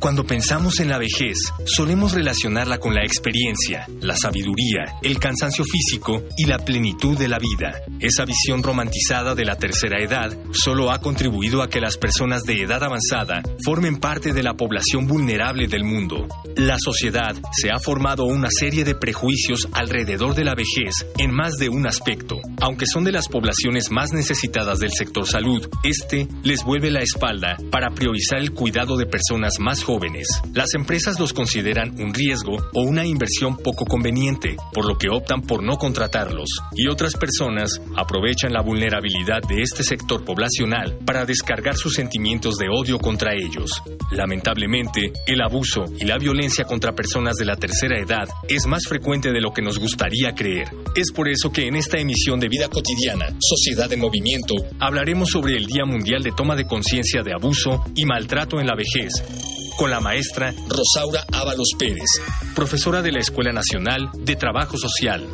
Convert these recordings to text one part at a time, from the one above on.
Cuando pensamos en la vejez, solemos relacionarla con la experiencia, la sabiduría, el cansancio físico y la plenitud de la vida. Esa visión romantizada de la tercera edad solo ha contribuido a que las personas de edad avanzada formen parte de la población vulnerable del mundo. La sociedad se ha formado una serie de prejuicios alrededor de la vejez en más de un aspecto. Aunque son de las poblaciones más necesitadas del sector salud, este les vuelve la espalda para priorizar el cuidado de personas más jóvenes jóvenes, las empresas los consideran un riesgo o una inversión poco conveniente, por lo que optan por no contratarlos, y otras personas aprovechan la vulnerabilidad de este sector poblacional para descargar sus sentimientos de odio contra ellos. Lamentablemente, el abuso y la violencia contra personas de la tercera edad es más frecuente de lo que nos gustaría creer. Es por eso que en esta emisión de Vida Cotidiana, Sociedad en Movimiento, hablaremos sobre el Día Mundial de Toma de Conciencia de Abuso y Maltrato en la Vejez con la maestra Rosaura Ábalos Pérez, profesora de la Escuela Nacional de Trabajo Social.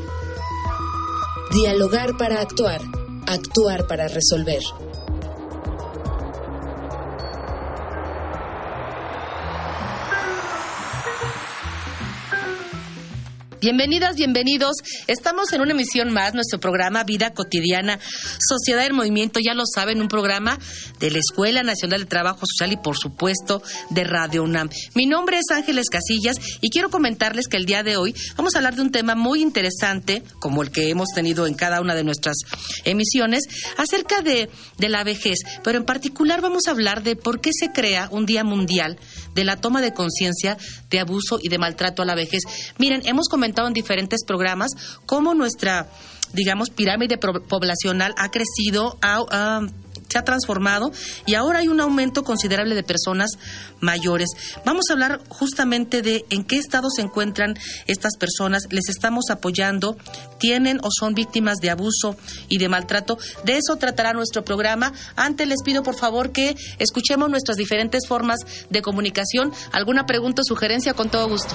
Dialogar para actuar, actuar para resolver. Bienvenidas, bienvenidos. Estamos en una emisión más, nuestro programa Vida Cotidiana, Sociedad en Movimiento, ya lo saben, un programa de la Escuela Nacional de Trabajo Social y por supuesto de Radio UNAM. Mi nombre es Ángeles Casillas y quiero comentarles que el día de hoy vamos a hablar de un tema muy interesante, como el que hemos tenido en cada una de nuestras emisiones, acerca de, de la vejez, pero en particular vamos a hablar de por qué se crea un Día Mundial de la toma de conciencia de abuso y de maltrato a la vejez. Miren, hemos comentado en diferentes programas cómo nuestra, digamos, pirámide poblacional ha crecido, se ha transformado y ahora hay un aumento considerable de personas mayores. Vamos a hablar justamente de en qué estado se encuentran estas personas, les estamos apoyando, tienen o son víctimas de abuso y de maltrato. De eso tratará nuestro programa. Antes les pido por favor que escuchemos nuestras diferentes formas de comunicación. ¿Alguna pregunta o sugerencia? Con todo gusto.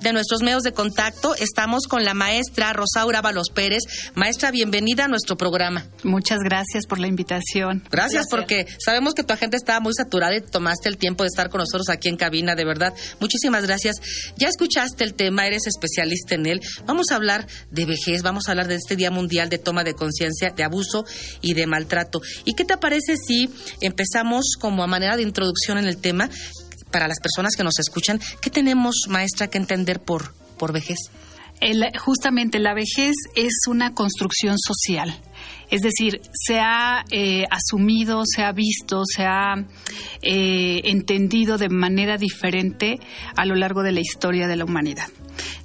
de nuestros medios de contacto. Estamos con la maestra Rosaura Balos Pérez. Maestra, bienvenida a nuestro programa. Muchas gracias por la invitación. Gracias porque sabemos que tu agenda estaba muy saturada y tomaste el tiempo de estar con nosotros aquí en cabina, de verdad. Muchísimas gracias. Ya escuchaste el tema, eres especialista en él. Vamos a hablar de vejez, vamos a hablar de este Día Mundial de Toma de Conciencia de Abuso y de Maltrato. ¿Y qué te parece si empezamos como a manera de introducción en el tema? Para las personas que nos escuchan, ¿qué tenemos, maestra, que entender por, por vejez? justamente la vejez es una construcción social. Es decir, se ha eh, asumido, se ha visto, se ha eh, entendido de manera diferente a lo largo de la historia de la humanidad.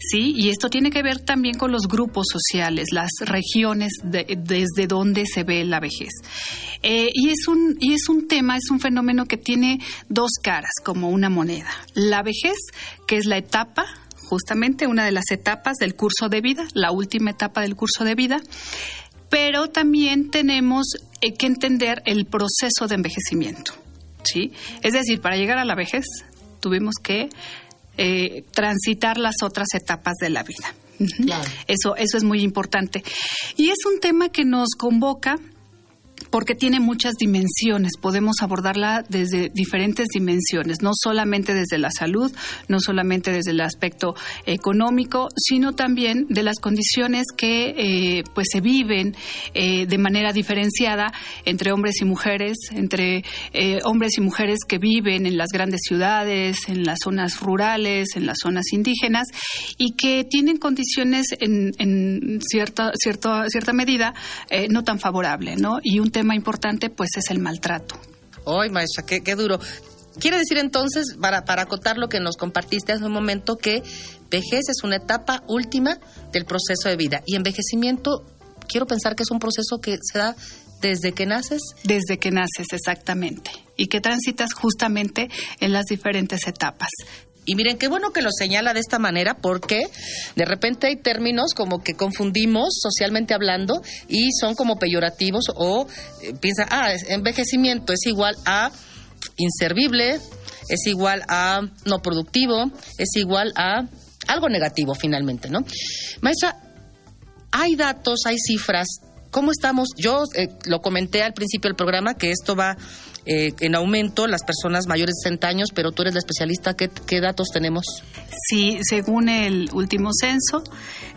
Sí, y esto tiene que ver también con los grupos sociales, las regiones desde donde se ve la vejez. Eh, y, es un, y es un tema, es un fenómeno que tiene dos caras, como una moneda. La vejez, que es la etapa justamente una de las etapas del curso de vida, la última etapa del curso de vida, pero también tenemos eh, que entender el proceso de envejecimiento. ¿sí? Es decir, para llegar a la vejez tuvimos que eh, transitar las otras etapas de la vida. Eso, eso es muy importante. Y es un tema que nos convoca porque tiene muchas dimensiones. Podemos abordarla desde diferentes dimensiones, no solamente desde la salud, no solamente desde el aspecto económico, sino también de las condiciones que eh, pues se viven eh, de manera diferenciada entre hombres y mujeres, entre eh, hombres y mujeres que viven en las grandes ciudades, en las zonas rurales, en las zonas indígenas y que tienen condiciones en, en cierta, cierta, cierta medida no tan favorable, ¿no? Y un tema importante pues es el maltrato. Ay, maestra, qué, qué duro. Quiere decir entonces, para, para acotar lo que nos compartiste hace un momento, que vejez es una etapa última del proceso de vida y envejecimiento, quiero pensar que es un proceso que se da desde que naces. Desde que naces, exactamente. Y que transitas justamente en las diferentes etapas. Y miren, qué bueno que lo señala de esta manera porque de repente hay términos como que confundimos socialmente hablando y son como peyorativos o eh, piensa, ah, envejecimiento es igual a inservible, es igual a no productivo, es igual a algo negativo finalmente, ¿no? Maestra, hay datos, hay cifras. ¿Cómo estamos? Yo eh, lo comenté al principio del programa que esto va eh, en aumento las personas mayores de 60 años, pero tú eres la especialista. ¿Qué, datos tenemos? Sí, según el último censo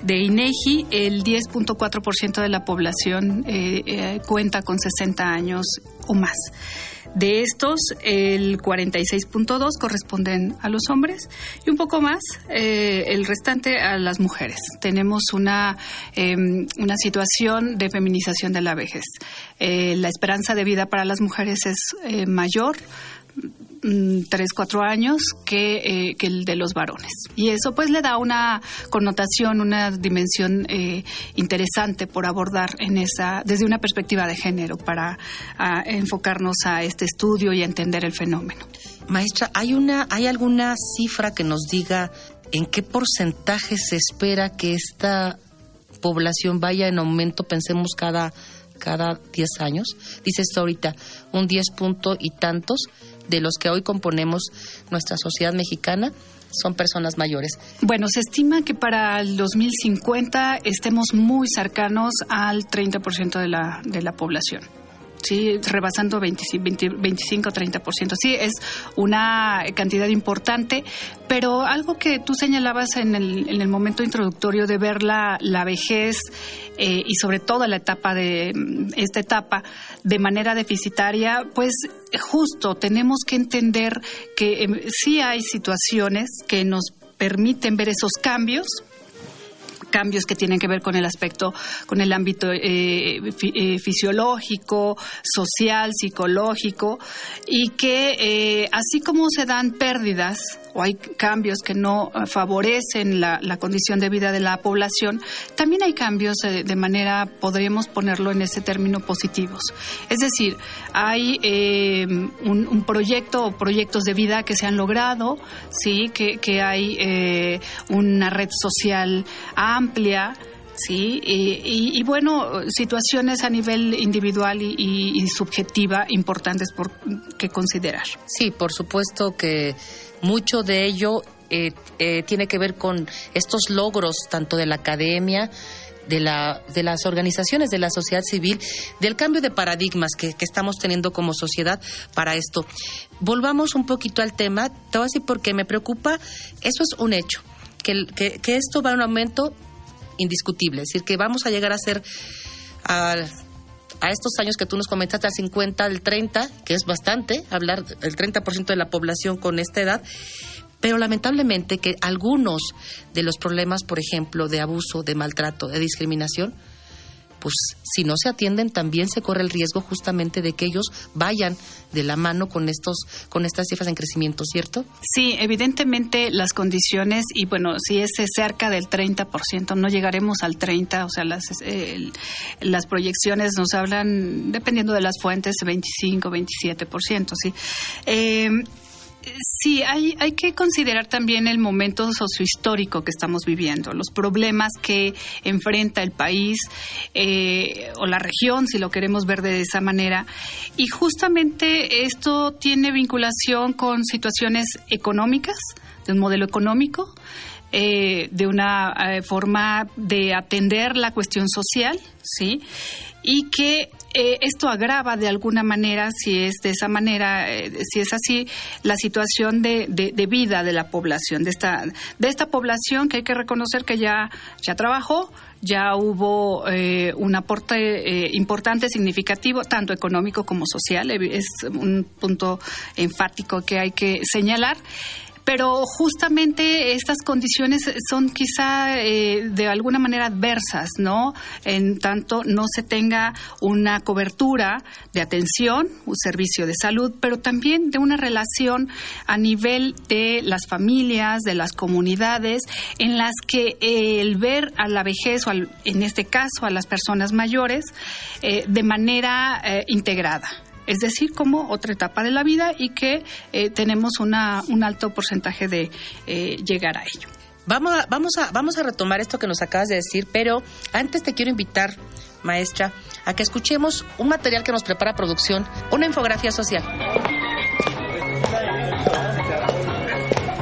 de INEGI, el 10.4% de la población eh, cuenta con 60 años o más. De estos, el 46.2 corresponden a los hombres y un poco más eh, el restante a las mujeres. Tenemos una, em, una situación de feminización de la vejez. Eh, la esperanza de vida para las mujeres es eh, mayor Mm, tres, cuatro años que, eh, que, el de los varones. Y eso pues le da una connotación, una dimensión eh, interesante por abordar en esa, desde una perspectiva de género para enfocarnos a este estudio y entender el fenómeno. Maestra, ¿hay, una, ¿hay alguna cifra que nos diga en qué porcentaje se espera que esta población vaya en aumento, pensemos cada cada 10 años. Dice esto ahorita, un 10 punto y tantos de los que hoy componemos nuestra sociedad mexicana son personas mayores. Bueno, se estima que para el 2050 estemos muy cercanos al 30% de la, de la población. Sí, rebasando 25 o 30%. Sí, es una cantidad importante, pero algo que tú señalabas en el, en el momento introductorio de ver la, vejez eh, y sobre todo la etapa de esta etapa de manera deficitaria, pues justo tenemos que entender que em, sí hay situaciones que nos permiten ver esos cambios, cambios que tienen que ver con el aspecto, con el ámbito eh, eh, fisiológico, social, psicológico, y que eh, así como se dan pérdidas o hay cambios que no favorecen la, condición de vida de la población, también hay cambios de manera, podríamos ponerlo en ese término, positivos. Es decir, hay un, proyecto o proyectos de vida que se han logrado, sí, que, que hay una red social amplia, amplia, sí, y, bueno, situaciones a nivel individual y, subjetiva importantes por que considerar. Sí, por supuesto que mucho de ello eh, eh, tiene que ver con estos logros tanto de la academia de, la, de las organizaciones de la sociedad civil, del cambio de paradigmas que, estamos teniendo como sociedad para esto. Volvamos un poquito al tema, te voy porque me preocupa, eso es un hecho, que, que, que esto va a un aumento indiscutible. Es decir, que vamos a llegar a ser a, estos años que tú nos comentaste, al 50, al 30, que es bastante, hablar del 30% de la población con esta edad, pero lamentablemente que algunos de los problemas, por ejemplo, de abuso, de maltrato, de discriminación, pues si no se atienden también se corre el riesgo justamente de que ellos vayan de la mano con estos con estas cifras en crecimiento, ¿cierto? Sí, evidentemente las condiciones y bueno, si es cerca del 30%, no llegaremos al 30, o sea, las las proyecciones nos hablan dependiendo de las fuentes 25, 27%, sí. Eh, Sí, hay, hay que considerar también el momento sociohistórico que estamos viviendo, los problemas que enfrenta el país eh, o la región, si lo queremos ver de esa manera. Y justamente esto tiene vinculación con situaciones económicas, de un modelo económico, eh, de una eh, forma de atender la cuestión social, ¿sí? y que eh, esto agrava de alguna manera, si es de esa manera, eh, si es así, la situación de, de, vida de la población, de esta, de esta población que hay que reconocer que ya, ya trabajó, ya hubo eh, un aporte importante, significativo, tanto económico como social, es un punto enfático que hay que señalar pero justamente estas condiciones son quizá eh, de alguna manera adversas, ¿no? En tanto no se tenga una cobertura de atención, un servicio de salud, pero también de una relación a nivel de las familias, de las comunidades, en las que eh, el ver a la vejez, o en este caso a las personas mayores, eh, de manera integrada es decir, como otra etapa de la vida y que eh, tenemos una, un alto porcentaje de eh, llegar a ello. Vamos a, vamos, a, vamos a retomar esto que nos acabas de decir, pero antes te quiero invitar, maestra, a que escuchemos un material que nos prepara producción, una infografía social.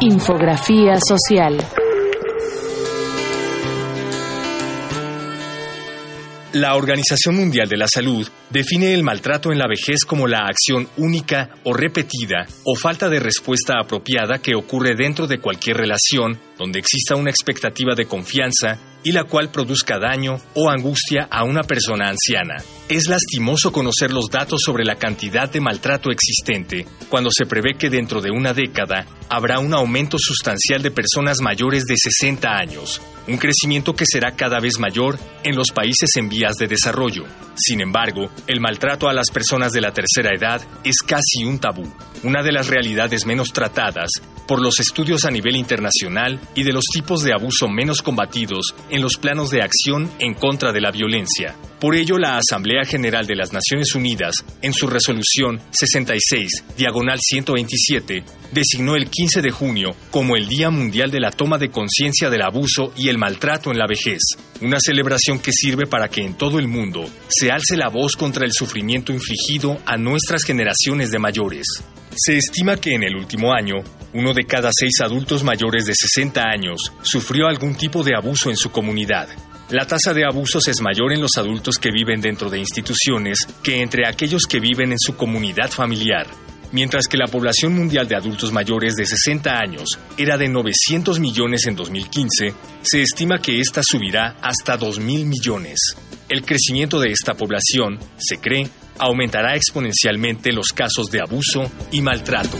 Infografía social. La Organización Mundial de la Salud define el maltrato en la vejez como la acción única o repetida o falta de respuesta apropiada que ocurre dentro de cualquier relación donde exista una expectativa de confianza y la cual produzca daño o angustia a una persona anciana. Es lastimoso conocer los datos sobre la cantidad de maltrato existente cuando se prevé que dentro de una década habrá un aumento sustancial de personas mayores de 60 años, un crecimiento que será cada vez mayor en los países en vías de desarrollo. Sin embargo, el maltrato a las personas de la tercera edad es casi un tabú, una de las realidades menos tratadas por los estudios a nivel internacional y de los tipos de abuso menos combatidos en los planos de acción en contra de la violencia. Por ello, la Asamblea General de las Naciones Unidas, en su resolución 66, diagonal 127, designó el 15 de junio como el Día Mundial de la Toma de Conciencia del Abuso y el Maltrato en la Vejez, una celebración que sirve para que en todo el mundo se alce la voz contra el sufrimiento infligido a nuestras generaciones de mayores. Se estima que en el último año, uno de cada seis adultos mayores de 60 años sufrió algún tipo de abuso en su comunidad. La tasa de abusos es mayor en los adultos que viven dentro de instituciones que entre aquellos que viven en su comunidad familiar. Mientras que la población mundial de adultos mayores de 60 años era de 900 millones en 2015, se estima que ésta subirá hasta 2.000 millones. El crecimiento de esta población, se cree, aumentará exponencialmente los casos de abuso y maltrato.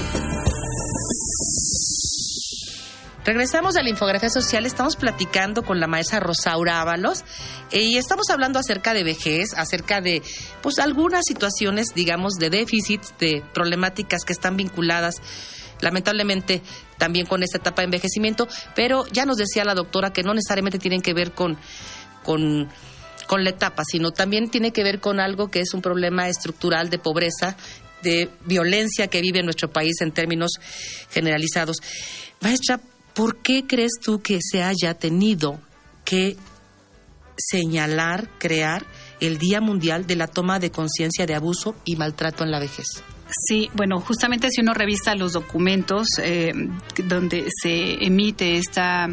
Regresamos a la infografía social, estamos platicando con la maestra Rosaura Ábalos eh, y estamos hablando acerca de vejez, acerca de pues algunas situaciones, digamos, de déficit, de problemáticas que están vinculadas lamentablemente también con esta etapa de envejecimiento, pero ya nos decía la doctora que no necesariamente tienen que ver con, con, con la etapa, sino también tiene que ver con algo que es un problema estructural de pobreza, de violencia que vive nuestro país en términos generalizados. Maestra, ¿por qué crees tú que se haya tenido que señalar, crear el Día Mundial de la Toma de Conciencia de Abuso y Maltrato en la Vejez? Sí, bueno, justamente si uno revisa los documentos eh, donde se emite esta,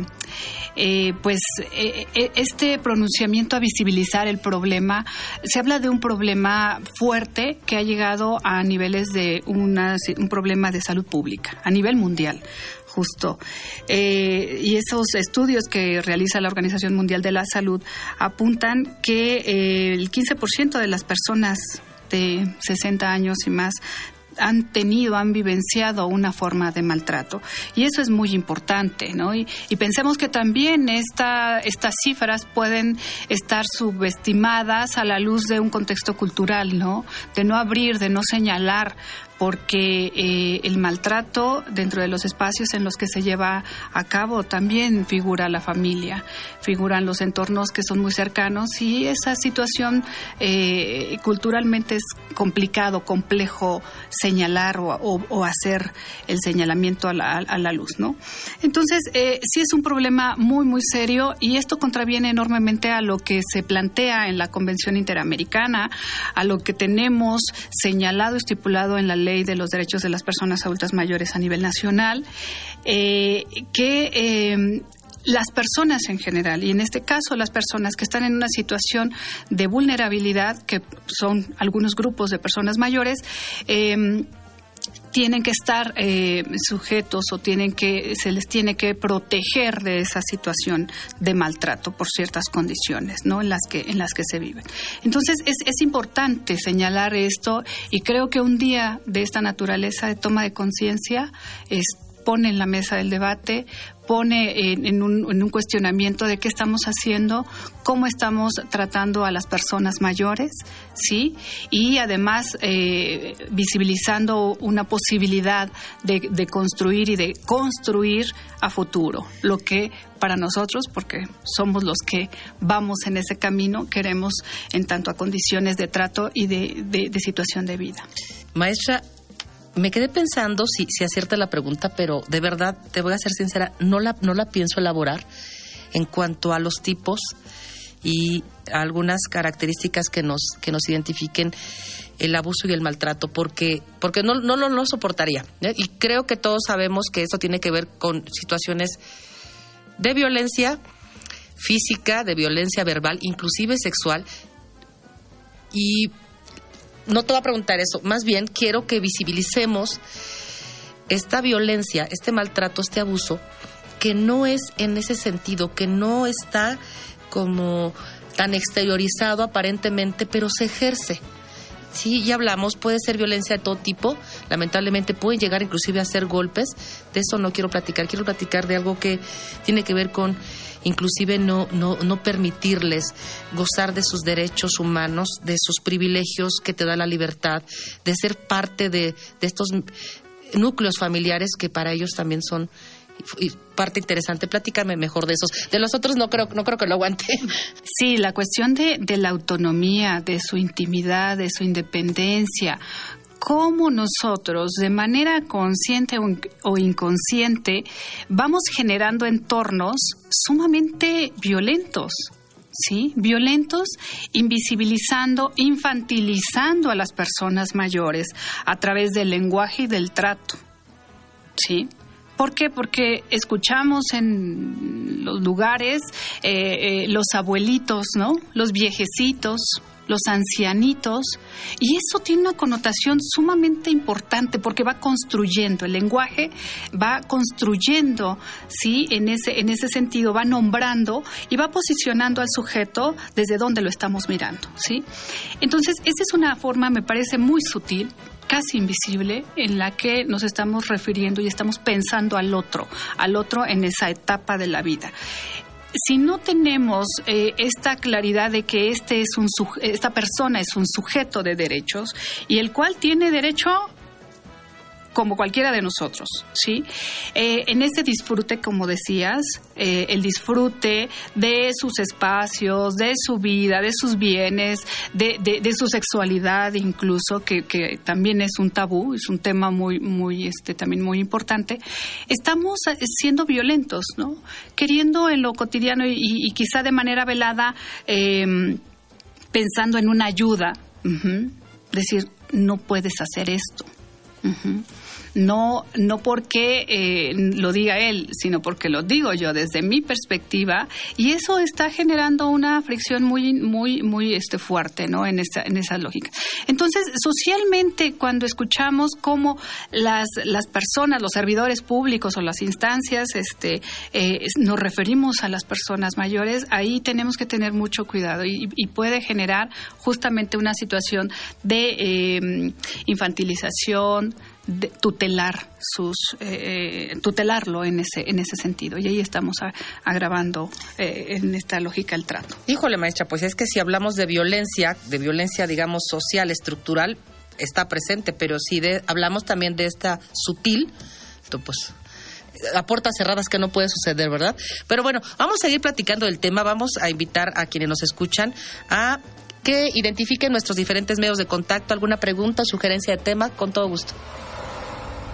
eh, pues, eh, este pronunciamiento a visibilizar el problema, se habla de un problema fuerte que ha llegado a niveles de una, un problema de salud pública a nivel mundial justo. Eh, y esos estudios que realiza la Organización Mundial de la Salud apuntan que eh, el 15% de las personas de 60 años y más han tenido, han vivenciado una forma de maltrato. Y eso es muy importante, ¿no? Y, pensemos que también esta, estas cifras pueden estar subestimadas a la luz de un contexto cultural, ¿no? De no abrir, de no señalar porque eh, el maltrato dentro de los espacios en los que se lleva a cabo también figura la familia, figuran los entornos que son muy cercanos y esa situación eh, culturalmente es complicado, complejo señalar o, hacer el señalamiento a la, luz, ¿no? Entonces, eh, sí es un problema muy, muy serio y esto contraviene enormemente a lo que se plantea en la Convención Interamericana, a lo que tenemos señalado, estipulado en la ley Ley de los Derechos de las Personas Adultas Mayores a nivel nacional, eh, que eh, las personas en general, y en este caso las personas que están en una situación de vulnerabilidad, que son algunos grupos de personas mayores, eh, tienen que estar eh, sujetos o tienen que se les tiene que proteger de esa situación de maltrato por ciertas condiciones no en las que en las que se viven. Entonces es, es importante señalar esto y creo que un día de esta naturaleza de toma de conciencia es pone en la mesa del debate, pone en, un, cuestionamiento de qué estamos haciendo, cómo estamos tratando a las personas mayores, ¿sí? Y además eh, visibilizando una posibilidad de, construir y de construir a futuro, lo que para nosotros, porque somos los que vamos en ese camino, queremos en tanto a condiciones de trato y de, de situación de vida. Maestra, me quedé pensando si, si acierta la pregunta, pero de verdad, te voy a ser sincera, no la, no la pienso elaborar en cuanto a los tipos y algunas características que nos, que nos identifiquen el abuso y el maltrato, porque, porque no, no, lo soportaría. ¿eh? Y creo que todos sabemos que esto tiene que ver con situaciones de violencia física, de violencia verbal, inclusive sexual, y no te voy a preguntar eso, más bien quiero que visibilicemos esta violencia, este maltrato, este abuso, que no es en ese sentido, que no está como tan exteriorizado aparentemente, pero se ejerce. Sí, ya hablamos, puede ser violencia de todo tipo, lamentablemente pueden llegar inclusive a ser golpes, de eso no quiero platicar, quiero platicar de algo que tiene que ver con inclusive no, no, no permitirles gozar de sus derechos humanos, de sus privilegios que te da la libertad, de ser parte de, de estos núcleos familiares que para ellos también son parte interesante. Platícame mejor de esos. De los otros no creo, no creo que lo aguante. Sí, la cuestión de, de la autonomía, de su intimidad, de su independencia, cómo nosotros, de manera consciente o inconsciente, vamos generando entornos sumamente violentos. ¿sí? Violentos, invisibilizando, infantilizando a las personas mayores a través del lenguaje y del trato, ¿sí? ¿Por qué? Porque escuchamos en los lugares eh, eh, los abuelitos, ¿no? Los viejecitos, los ancianitos, y eso tiene una connotación sumamente importante porque va construyendo, el lenguaje va construyendo, ¿sí? En ese, en ese sentido, va nombrando y va posicionando al sujeto desde donde lo estamos mirando, ¿sí? Entonces, esa es una forma, me parece, muy sutil casi invisible en la que nos estamos refiriendo y estamos pensando al otro, al otro en esa etapa de la vida si no tenemos eh, esta claridad de que este es un esta persona es un sujeto de derechos y el cual tiene derecho como cualquiera de nosotros, ¿sí? Eh, en ese disfrute, como decías, eh, el disfrute de sus espacios, de su vida, de sus bienes, de, de, su sexualidad incluso, que, también es un tabú, es un tema muy, muy, este, también muy importante, estamos siendo violentos, ¿no? Queriendo en lo cotidiano y, quizá de manera velada, em, pensando en una ayuda, decir, no puedes hacer esto no, no porque eh, lo diga él, sino porque lo digo yo desde mi perspectiva, y eso está generando una fricción muy, muy, muy este, fuerte, ¿no? En esa, en esa lógica. Entonces, socialmente, cuando escuchamos cómo las, las personas, los servidores públicos o las instancias, este, eh, nos referimos a las personas mayores, ahí tenemos que tener mucho cuidado y, puede generar justamente una situación de eh, infantilización, tutelar sus eh, tutelarlo en ese en ese sentido y ahí estamos agravando eh, en esta lógica el trato. Híjole maestra, pues es que si hablamos de violencia, de violencia digamos social estructural está presente, pero si de, hablamos también de esta sutil, pues a puertas cerradas que no puede suceder, ¿verdad? Pero bueno, vamos a seguir platicando del tema, vamos a invitar a quienes nos escuchan a que identifiquen nuestros diferentes medios de contacto, alguna pregunta, sugerencia de tema, con todo gusto.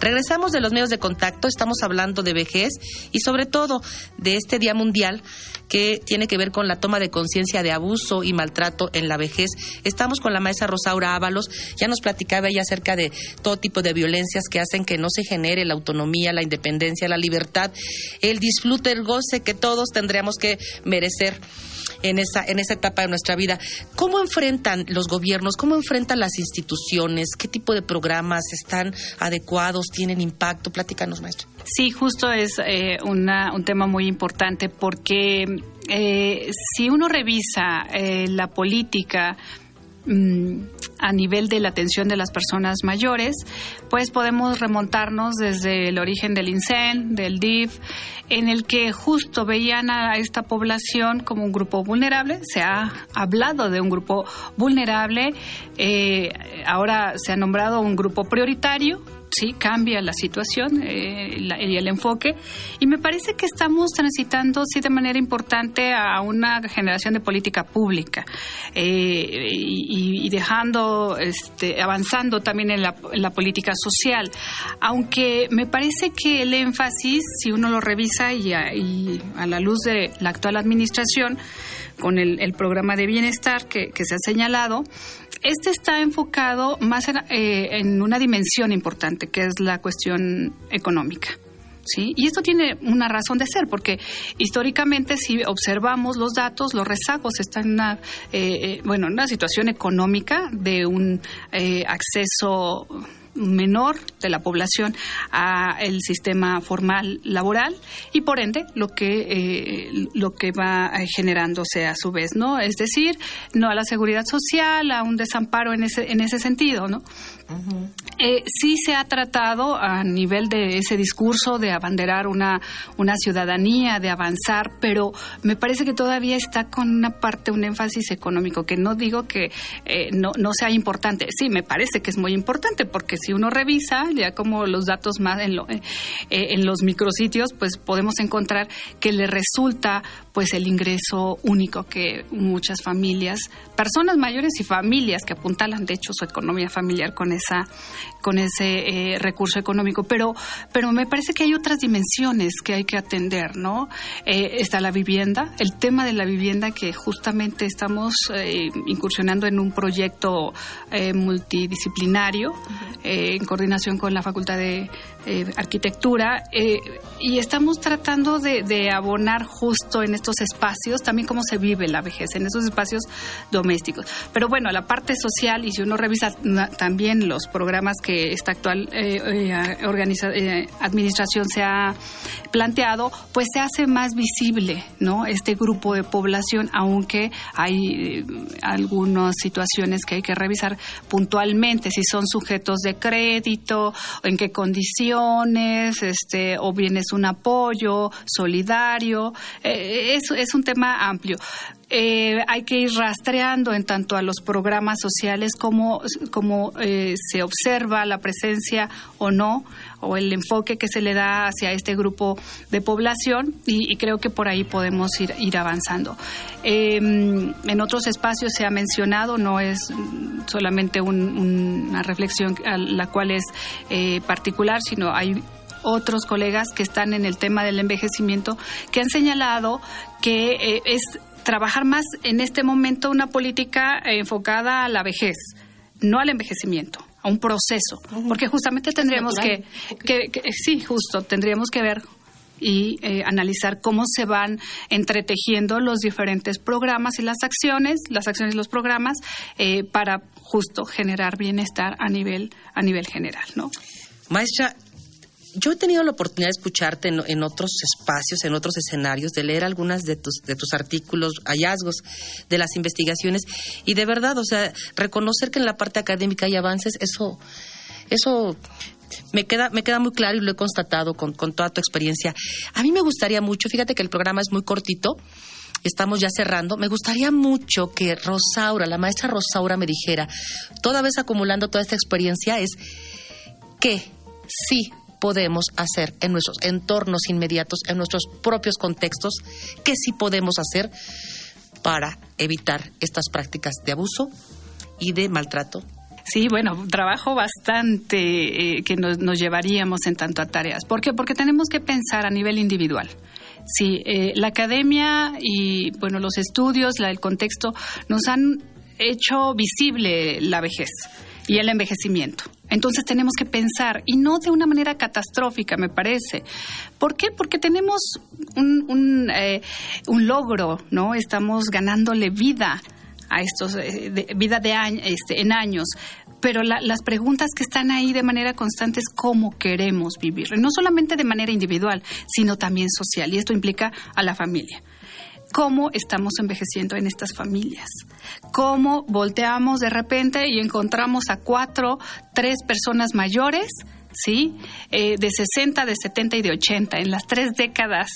Regresamos de los medios de contacto, estamos hablando de vejez y sobre todo de este Día Mundial que tiene que ver con la toma de conciencia de abuso y maltrato en la vejez. Estamos con la maestra Rosaura Ábalos, ya nos platicaba ella acerca de todo tipo de violencias que hacen que no se genere la autonomía, la independencia, la libertad, el disfrute, el goce que todos tendríamos que merecer en esa, en esa etapa de nuestra vida. ¿Cómo enfrentan los gobiernos, cómo enfrentan las instituciones, qué tipo de programas están adecuados tienen impacto? Platícanos, maestra. Sí, justo es eh, un tema muy importante porque eh, si uno revisa eh, la política mm, a nivel de la atención de las personas mayores, pues podemos remontarnos desde el origen del INSEN, del DIF, en el que justo veían a esta población como un grupo vulnerable. Se ha hablado de un grupo vulnerable, eh, ahora se ha nombrado un grupo prioritario sí cambia la situación eh, y el enfoque y me parece que estamos transitando sí de manera importante a una generación de política pública eh, y, dejando este, avanzando también en la, política social aunque me parece que el énfasis si uno lo revisa y a, la luz de la actual administración con el, programa de bienestar que, se ha señalado este está enfocado más eh, en, una dimensión importante, que es la cuestión económica. ¿Sí? Y esto tiene una razón de ser, porque históricamente si observamos los datos, los rezagos están en una, eh, eh, bueno, en una situación económica de un acceso menor de la población a el sistema formal laboral y por ende lo que eh, lo que va generándose a su vez no es decir no a la seguridad social a un desamparo en ese en ese sentido no eh, sí se ha tratado a nivel de ese discurso de abanderar una, una ciudadanía, de avanzar, pero me parece que todavía está con una parte, un énfasis económico, que no digo que eh, no, no sea importante. Sí, me parece que es muy importante, porque si uno revisa, ya como los datos más en, lo, eh, en los micrositios, pues podemos encontrar que le resulta pues el ingreso único que muchas familias, personas mayores y familias que apuntalan de hecho su economía familiar con esa con ese eh, recurso económico, pero pero me parece que hay otras dimensiones que hay que atender, ¿no? Eh, está la vivienda, el tema de la vivienda que justamente estamos eh, incursionando en un proyecto multidisciplinario en coordinación con la Facultad de Arquitectura y estamos tratando de, abonar justo en estos espacios también cómo se vive la vejez en esos espacios domésticos. Pero bueno, la parte social y si uno revisa también los programas que esta actual eh, eh, eh, administración se ha planteado, pues se hace más visible, ¿no? Este grupo de población, aunque hay algunas situaciones que hay que revisar puntualmente, si son sujetos de crédito, en qué condiciones, este, o bien es un apoyo solidario, es, es un tema amplio. Eh, hay que ir rastreando en tanto a los programas sociales cómo, eh, se observa la presencia o no o el enfoque que se le da hacia este grupo de población y, creo que por ahí podemos ir, avanzando. Em, en otros espacios se ha mencionado, no es solamente una reflexión a la cual es eh, particular, sino hay otros colegas que están en el tema del envejecimiento que han señalado que es trabajar más en este momento una política enfocada a la vejez, no al envejecimiento a un proceso, porque justamente tendríamos que, sí, justo, tendríamos que ver y eh, analizar cómo se van entretejiendo los diferentes programas y las acciones, las acciones y los programas eh, para justo generar bienestar a nivel a nivel general, ¿no? Maestra, yo he tenido la oportunidad de escucharte en, otros espacios, en otros escenarios, de leer algunas de tus, de tus artículos, hallazgos de las investigaciones y de verdad, o sea, reconocer que en la parte académica hay avances, eso, eso me queda, me queda muy claro y lo he constatado con, con toda tu experiencia. A mí me gustaría mucho, fíjate que el programa es muy cortito, estamos ya cerrando, me gustaría mucho que Rosaura, la maestra Rosaura me dijera, toda vez acumulando toda esta experiencia, es que sí podemos hacer en nuestros entornos inmediatos, en nuestros propios contextos, qué sí podemos hacer para evitar estas prácticas de abuso y de maltrato Sí, bueno, trabajo bastante eh, que nos, llevaríamos en tanto a tareas. ¿Por qué? Porque tenemos que pensar a nivel individual. Sí, eh, la academia y bueno, los estudios, la, el contexto nos han hecho visible la vejez y el envejecimiento. Entonces tenemos que pensar, y no de una manera catastrófica, me parece. ¿Por qué? Porque tenemos un, un, eh, logro, ¿no? Estamos ganándole vida a estos, eh, vida de este, en años pero las preguntas que están ahí de manera constante es cómo queremos vivir, no solamente de manera individual, sino también social, y esto implica a la familia cómo estamos envejeciendo en estas familias, cómo volteamos de repente y encontramos a cuatro, tres personas mayores, ¿sí? Eh, de 60, de 70 y de 80, en las tres décadas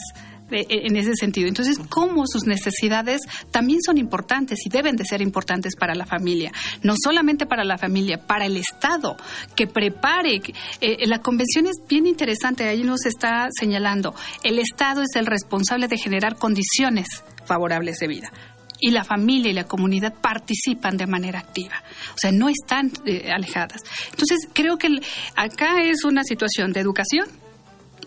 en ese sentido. Entonces, cómo sus necesidades también son importantes y deben de ser importantes para la familia, no solamente para la familia, para el Estado, que prepare. Eh, la convención es bien interesante, ahí nos está señalando, el Estado es el responsable de generar condiciones favorables de vida y la familia y la comunidad participan de manera activa. O sea, no están eh, alejadas. Entonces, creo que acá es una situación de educación,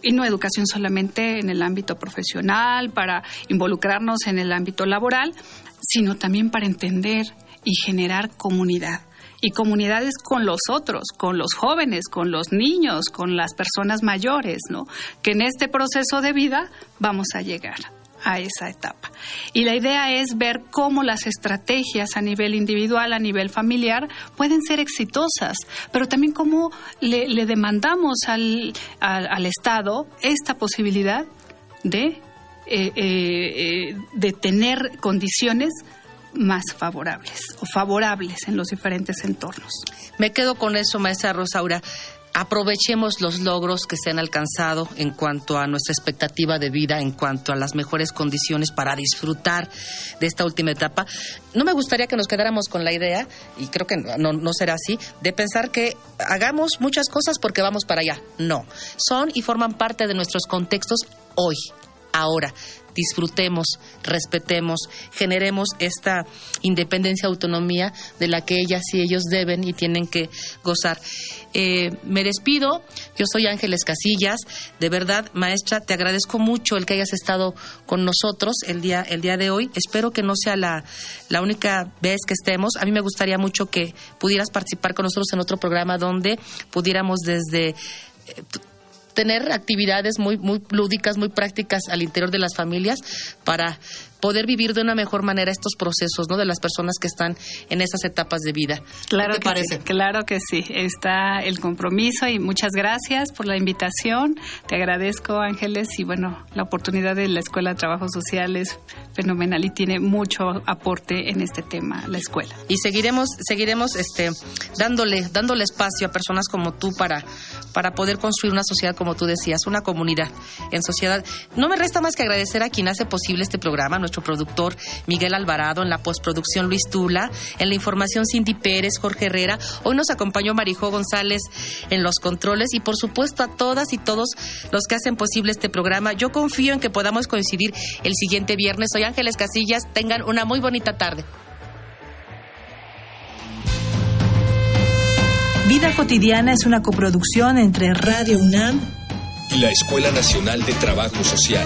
y no educación solamente en el ámbito profesional, para involucrarnos en el ámbito laboral, sino también para entender y generar comunidad. Y comunidades con los otros, con los jóvenes, con los niños, con las personas mayores, ¿no? Que en este proceso de vida vamos a llegar a esa etapa. Y la idea es ver cómo las estrategias a nivel individual, a nivel familiar, pueden ser exitosas, pero también cómo le, demandamos al, al, Estado esta posibilidad de, eh, eh, eh, de tener condiciones más favorables o favorables en los diferentes entornos. Me quedo con eso, maestra Rosaura aprovechemos los logros que se han alcanzado en cuanto a nuestra expectativa de vida, en cuanto a las mejores condiciones para disfrutar de esta última etapa. No me gustaría que nos quedáramos con la idea, y creo que no, no será así, de pensar que hagamos muchas cosas porque vamos para allá. No, son y forman parte de nuestros contextos hoy, ahora disfrutemos, respetemos, generemos esta independencia, autonomía de la que ellas y ellos deben y tienen que gozar. Eh, me despido, yo soy Ángeles Casillas, de verdad, maestra, te agradezco mucho el que hayas estado con nosotros el día, el día de hoy. Espero que no sea la, la única vez que estemos. A mí me gustaría mucho que pudieras participar con nosotros en otro programa donde pudiéramos desde eh, tener actividades muy, muy lúdicas, muy prácticas al interior de las familias para poder vivir de una mejor manera estos procesos, ¿no? De las personas que están en esas etapas de vida. Claro que Sí, claro que sí. Está el compromiso y muchas gracias por la invitación. Te agradezco, Ángeles, y bueno, la oportunidad de la Escuela de Trabajo Social es fenomenal y tiene mucho aporte en este tema, la escuela. Y seguiremos, seguiremos este, dándole, dándole espacio a personas como tú para, para poder construir una sociedad, como tú decías, una comunidad en sociedad. No me resta más que agradecer a quien hace posible este programa, productor Miguel Alvarado, en la postproducción Luis Tula, en la información Cindy Pérez, Jorge Herrera. Hoy nos acompañó Marijó González en los controles y por supuesto a todas y todos los que hacen posible este programa. Yo confío en que podamos coincidir el siguiente viernes. Soy Ángeles Casillas. Tengan una muy bonita tarde. Vida cotidiana es una coproducción entre Radio UNAM y la Escuela Nacional de Trabajo Social.